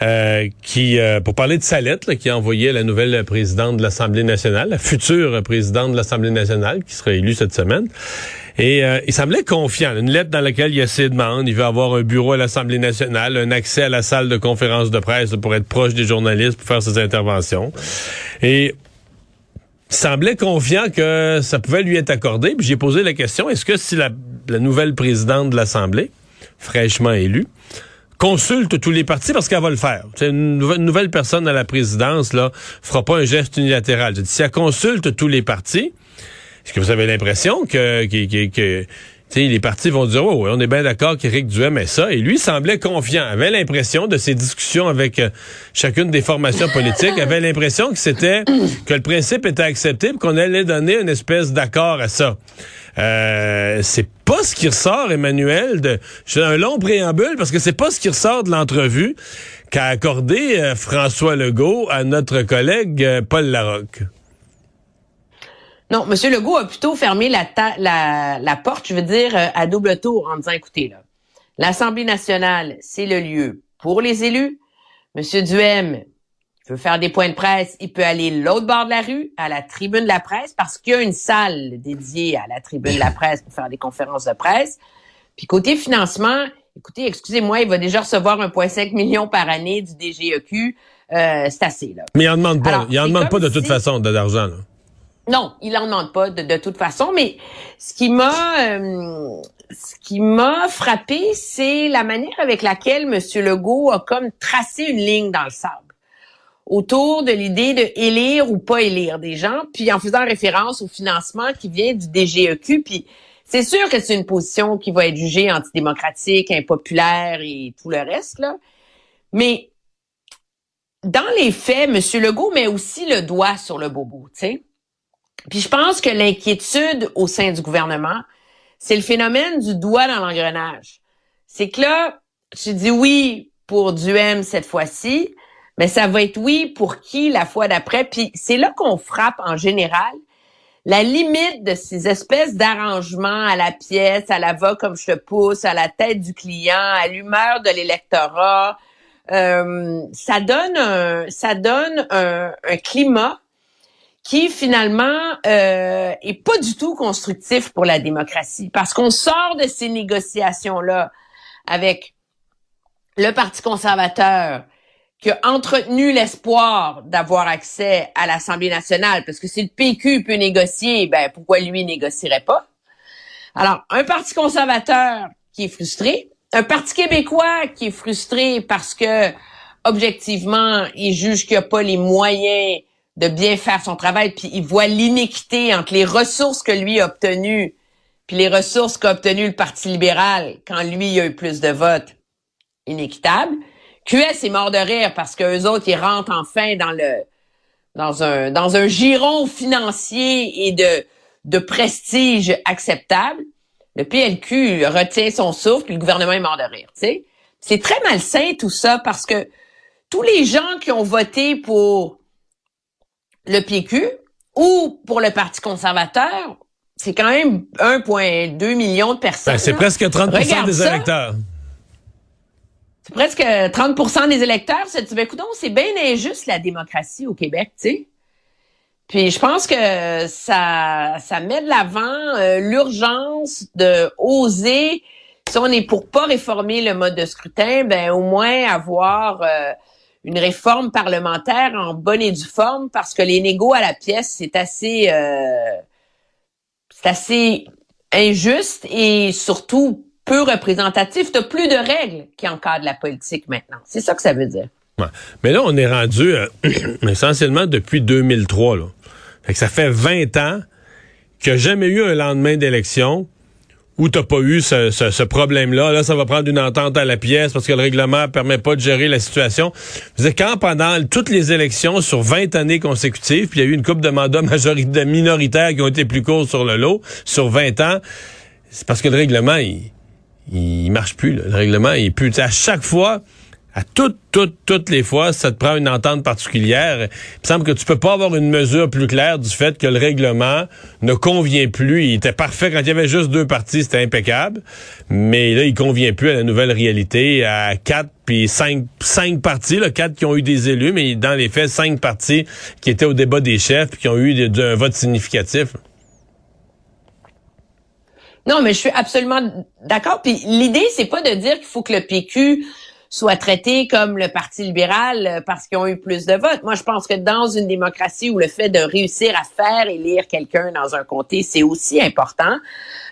Euh, qui, euh, pour parler de sa lettre, qui a envoyé la nouvelle présidente de l'Assemblée nationale, la future présidente de l'Assemblée nationale, qui sera élue cette semaine. Et euh, il semblait confiant. Une lettre dans laquelle il y a ses demandes. Il veut avoir un bureau à l'Assemblée nationale, un accès à la salle de conférence de presse pour être proche des journalistes, pour faire ses interventions. Et il semblait confiant que ça pouvait lui être accordé. Puis j'ai posé la question, est-ce que si la, la nouvelle présidente de l'Assemblée, fraîchement élue, consulte tous les partis parce qu'elle va le faire. C'est une nouvelle, personne à la présidence là fera pas un geste unilatéral. Si elle consulte tous les partis, est-ce que vous avez l'impression que, que, que, les partis vont dire, oh, on est bien d'accord qu'Éric Duhem est ça. Et lui semblait confiant, avait l'impression de ses discussions avec euh, chacune des formations politiques, avait l'impression que c'était, que le principe était accepté qu'on allait donner une espèce d'accord à ça. Euh, c'est pas ce qui ressort, Emmanuel, de j'ai un long préambule parce que c'est pas ce qui ressort de l'entrevue qu'a accordé euh, François Legault à notre collègue euh, Paul Larocque. Non, M. Legault a plutôt fermé la, porte, je veux dire, à double tour en disant, écoutez, l'Assemblée nationale, c'est le lieu pour les élus. M. Duhem, veut faire des points de presse, il peut aller l'autre bord de la rue, à la tribune de la presse, parce qu'il y a une salle dédiée à la tribune de la presse pour faire des conférences de presse. Puis côté financement, écoutez, excusez-moi, il va déjà recevoir 1,5 million par année du DGEQ. Euh, c'est assez, là. Mais il en demande pas. il en demande pas de toute façon de l'argent, là. Non, il en demande pas de, de toute façon, mais ce qui m'a euh, ce qui m'a frappé, c'est la manière avec laquelle M. Legault a comme tracé une ligne dans le sable autour de l'idée de élire ou pas élire des gens, puis en faisant référence au financement qui vient du DGEQ, puis c'est sûr que c'est une position qui va être jugée antidémocratique, impopulaire et tout le reste, là. Mais dans les faits, M. Legault met aussi le doigt sur le bobo, tu sais. Puis je pense que l'inquiétude au sein du gouvernement, c'est le phénomène du doigt dans l'engrenage. C'est que là, je dis oui pour Duhem cette fois-ci, mais ça va être oui pour qui la fois d'après. Puis c'est là qu'on frappe en général la limite de ces espèces d'arrangements à la pièce, à la va comme je te pousse, à la tête du client, à l'humeur de l'électorat. Euh, ça donne un, ça donne un, climat qui finalement euh, est pas du tout constructif pour la démocratie, parce qu'on sort de ces négociations là avec le Parti conservateur, qui a entretenu l'espoir d'avoir accès à l'Assemblée nationale, parce que si le PQ peut négocier, ben pourquoi lui négocierait pas? Alors, un parti conservateur qui est frustré, un parti québécois qui est frustré parce que objectivement, il juge qu'il n'a pas les moyens de bien faire son travail, puis il voit l'inéquité entre les ressources que lui a obtenues, puis les ressources qu'a obtenues le Parti libéral quand lui a eu plus de votes, inéquitable. QS est mort de rire parce qu'eux autres, ils rentrent enfin dans le dans un dans un giron financier et de de prestige acceptable. Le PLQ retient son souffle, puis le gouvernement est mort de rire. C'est très malsain tout ça parce que tous les gens qui ont voté pour le PQ ou pour le Parti conservateur, c'est quand même 1,2 million de personnes. Ben, c'est presque 30% des électeurs c'est presque 30% des électeurs se disent, ben, c'est bien injuste la démocratie au Québec, tu sais. Puis je pense que ça, ça met de l'avant euh, l'urgence de oser, si on est pour pas réformer le mode de scrutin, ben au moins avoir euh, une réforme parlementaire en bonne et due forme, parce que les négos à la pièce, c'est assez, euh, c'est assez injuste et surtout peu représentatif. Tu plus de règles qui encadrent la politique maintenant. C'est ça que ça veut dire. Mais là, on est rendu euh, essentiellement depuis 2003. Là. Fait que ça fait 20 ans qu'il n'y a jamais eu un lendemain d'élection où t'as pas eu ce, problème-là. Là, ça va prendre une entente à la pièce parce que le règlement permet pas de gérer la situation. Vous quand pendant toutes les élections sur 20 années consécutives, puis il y a eu une coupe de mandats minoritaires qui ont été plus courts sur le lot, sur 20 ans, c'est parce que le règlement, il, il marche plus. Le règlement, il est plus. À chaque fois, à toutes, toutes, toutes les fois, ça te prend une entente particulière. Il me semble que tu peux pas avoir une mesure plus claire du fait que le règlement ne convient plus. Il était parfait quand il y avait juste deux parties, c'était impeccable. Mais là, il convient plus à la nouvelle réalité, à quatre puis cinq, cinq partis, là, quatre qui ont eu des élus, mais dans les faits, cinq partis qui étaient au débat des chefs puis qui ont eu un vote significatif. Non, mais je suis absolument d'accord. Puis l'idée, c'est pas de dire qu'il faut que le PQ soit traité comme le Parti libéral euh, parce qu'ils ont eu plus de votes. Moi, je pense que dans une démocratie où le fait de réussir à faire élire quelqu'un dans un comté, c'est aussi important,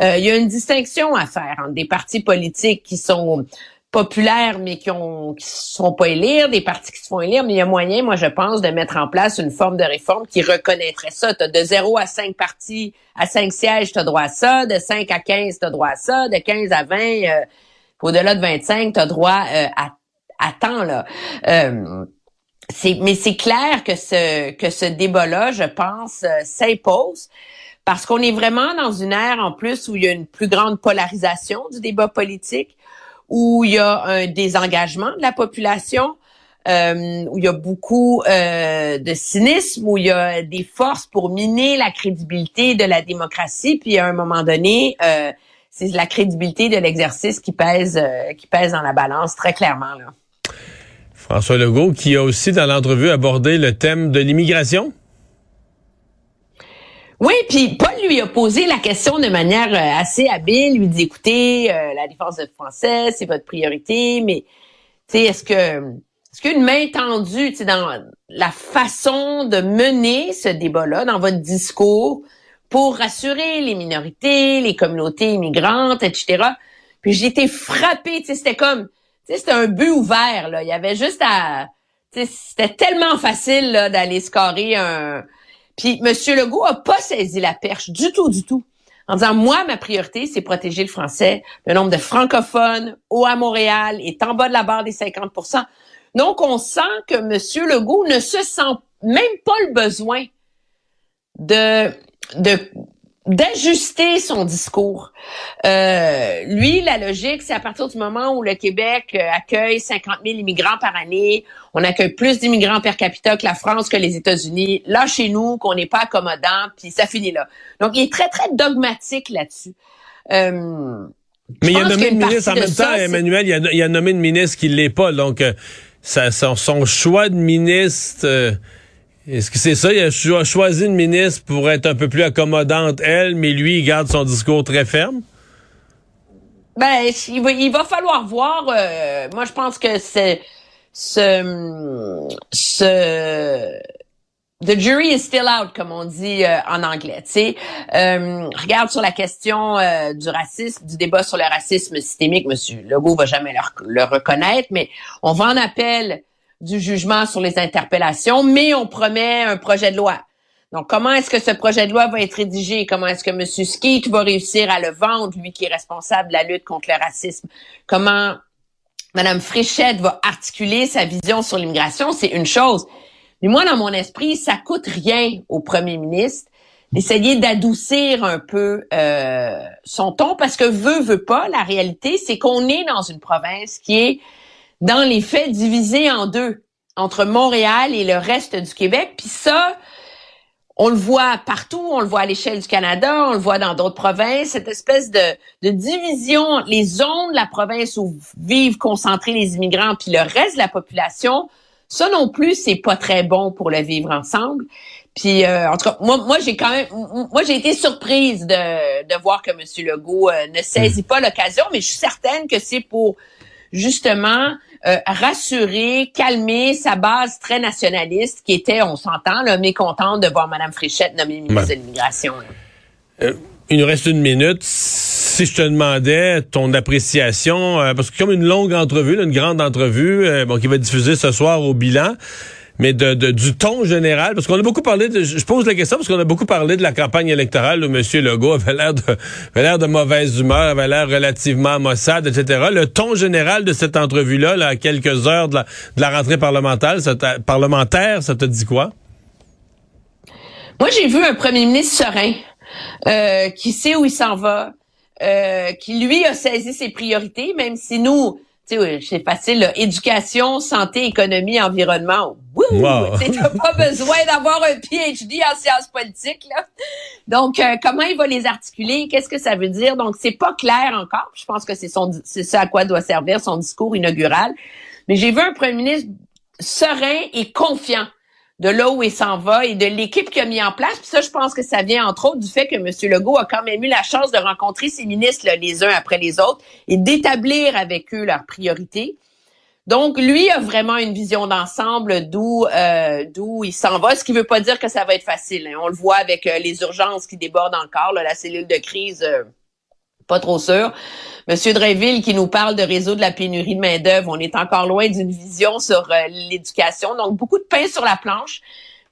euh, il y a une distinction à faire entre des partis politiques qui sont populaires mais qui ont qui sont pas élire, des partis qui se font élire, mais il y a moyen, moi je pense, de mettre en place une forme de réforme qui reconnaîtrait ça. Tu de 0 à 5 partis, à 5 sièges, tu droit à ça, de 5 à 15, tu as droit à ça, de 15 à 20, euh, au-delà de 25, tu as droit euh, à, à temps là. Euh, mais c'est clair que ce que ce débat-là, je pense, s'impose parce qu'on est vraiment dans une ère en plus où il y a une plus grande polarisation du débat politique où il y a un désengagement de la population, euh, où il y a beaucoup euh, de cynisme, où il y a des forces pour miner la crédibilité de la démocratie, puis à un moment donné, euh, c'est la crédibilité de l'exercice qui pèse, euh, qui pèse dans la balance très clairement. Là. François Legault, qui a aussi dans l'entrevue abordé le thème de l'immigration. Oui, puis Paul lui a posé la question de manière euh, assez habile, lui dit écoutez, euh, la défense de français, c'est votre priorité, mais est-ce que est-ce qu'une main tendue, dans la façon de mener ce débat-là, dans votre discours, pour rassurer les minorités, les communautés immigrantes, etc. Puis j'ai été frappée, c'était comme, c'était un but ouvert, là. Il y avait juste à, c'était tellement facile, d'aller scorer un, puis M. Legault a pas saisi la perche du tout, du tout. En disant, moi, ma priorité, c'est protéger le français. Le nombre de francophones au à Montréal est en bas de la barre des 50% Donc, on sent que M. Legault ne se sent même pas le besoin de, de d'ajuster son discours. Euh, lui, la logique, c'est à partir du moment où le Québec euh, accueille 50 000 immigrants par année, on accueille plus d'immigrants per capita que la France, que les États-Unis. Là, chez nous, qu'on n'est pas accommodant, puis ça finit là. Donc, il est très, très dogmatique là-dessus. Euh, mais il a nommé une ministre en même temps, Emmanuel, il a, il a, nommé une ministre qui l'est pas. Donc, euh, ça, son, son, choix de ministre... Est-ce que c'est ça? Il a choisi une ministre pour être un peu plus accommodante, elle, mais lui, il garde son discours très ferme? Ben, il va, falloir voir. Euh, moi, je pense que c'est ce, ce The jury is still out, comme on dit euh, en anglais. Tu sais, euh, regarde sur la question du racisme, du débat sur le racisme systémique. Monsieur Legault va jamais le, le reconnaître, mais on va en appel du jugement sur les interpellations, mais on promet un projet de loi. Donc, comment est-ce que ce projet de loi va être rédigé? Comment est-ce que M. Skeet va réussir à le vendre, lui qui est responsable de la lutte contre le racisme? Comment Mme Fréchette va articuler sa vision sur l'immigration? C'est une chose. Mais moi, dans mon esprit, ça coûte rien au premier ministre d'essayer d'adoucir un peu euh, son ton parce que veut, veut pas, la réalité, c'est qu'on est dans une province qui est dans les faits divisé en deux entre Montréal et le reste du Québec. Puis ça, on le voit partout, on le voit à l'échelle du Canada, on le voit dans d'autres provinces, cette espèce de, de division, les zones de la province où vivent concentrés les immigrants, puis le reste de la population, ça non plus, c'est pas très bon pour le vivre ensemble. Puis euh, en tout cas, moi, moi j'ai quand même, moi j'ai été surprise de, de voir que M. Legault euh, ne saisit pas l'occasion, mais je suis certaine que c'est pour justement euh, rassurer, calmer sa base très nationaliste qui était, on s'entend, mécontente de voir Mme Fréchette nommée ministre de l'Immigration. Euh, il nous reste une minute. Si je te demandais ton appréciation, euh, parce que comme une longue entrevue, une grande entrevue, bon, qui va être diffusée ce soir au bilan, mais de, du ton général, parce qu'on a beaucoup parlé de, je pose la question parce qu'on a beaucoup parlé de la campagne électorale où M. Legault avait l'air de, avait l'air de mauvaise humeur, avait l'air relativement maussade, etc. Le ton général de cette entrevue-là, là, à quelques heures de la, de la rentrée parlementaire, ça parlementaire, ça te dit quoi? Moi, j'ai vu un premier ministre serein, euh, qui sait où il s'en va, euh, qui lui a saisi ses priorités, même si nous, c'est facile, éducation, santé, économie, environnement. Wow! Tu n'as pas besoin d'avoir un PhD en sciences politiques. Là. Donc, euh, comment il va les articuler? Qu'est-ce que ça veut dire? Donc, c'est pas clair encore. Je pense que c'est son c'est ça à quoi doit servir son discours inaugural. Mais j'ai vu un premier ministre serein et confiant de là où il s'en va et de l'équipe qu'il a mis en place. Puis ça, je pense que ça vient entre autres du fait que M. Legault a quand même eu la chance de rencontrer ses ministres les uns après les autres et d'établir avec eux leurs priorités. Donc, lui a vraiment une vision d'ensemble d'où euh, d'où il s'en va, ce qui veut pas dire que ça va être facile. Hein. On le voit avec euh, les urgences qui débordent encore, la cellule de crise, euh, pas trop sûr. Monsieur Dreyville qui nous parle de résoudre la pénurie de main-d'œuvre, on est encore loin d'une vision sur l'éducation. Donc, beaucoup de pain sur la planche.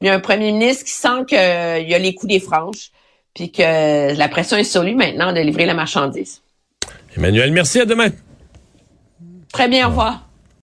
Il y a un premier ministre qui sent qu'il y a les coups des franges, puis que la pression est sur lui maintenant de livrer la marchandise. Emmanuel, merci, à demain. Très bien, au revoir.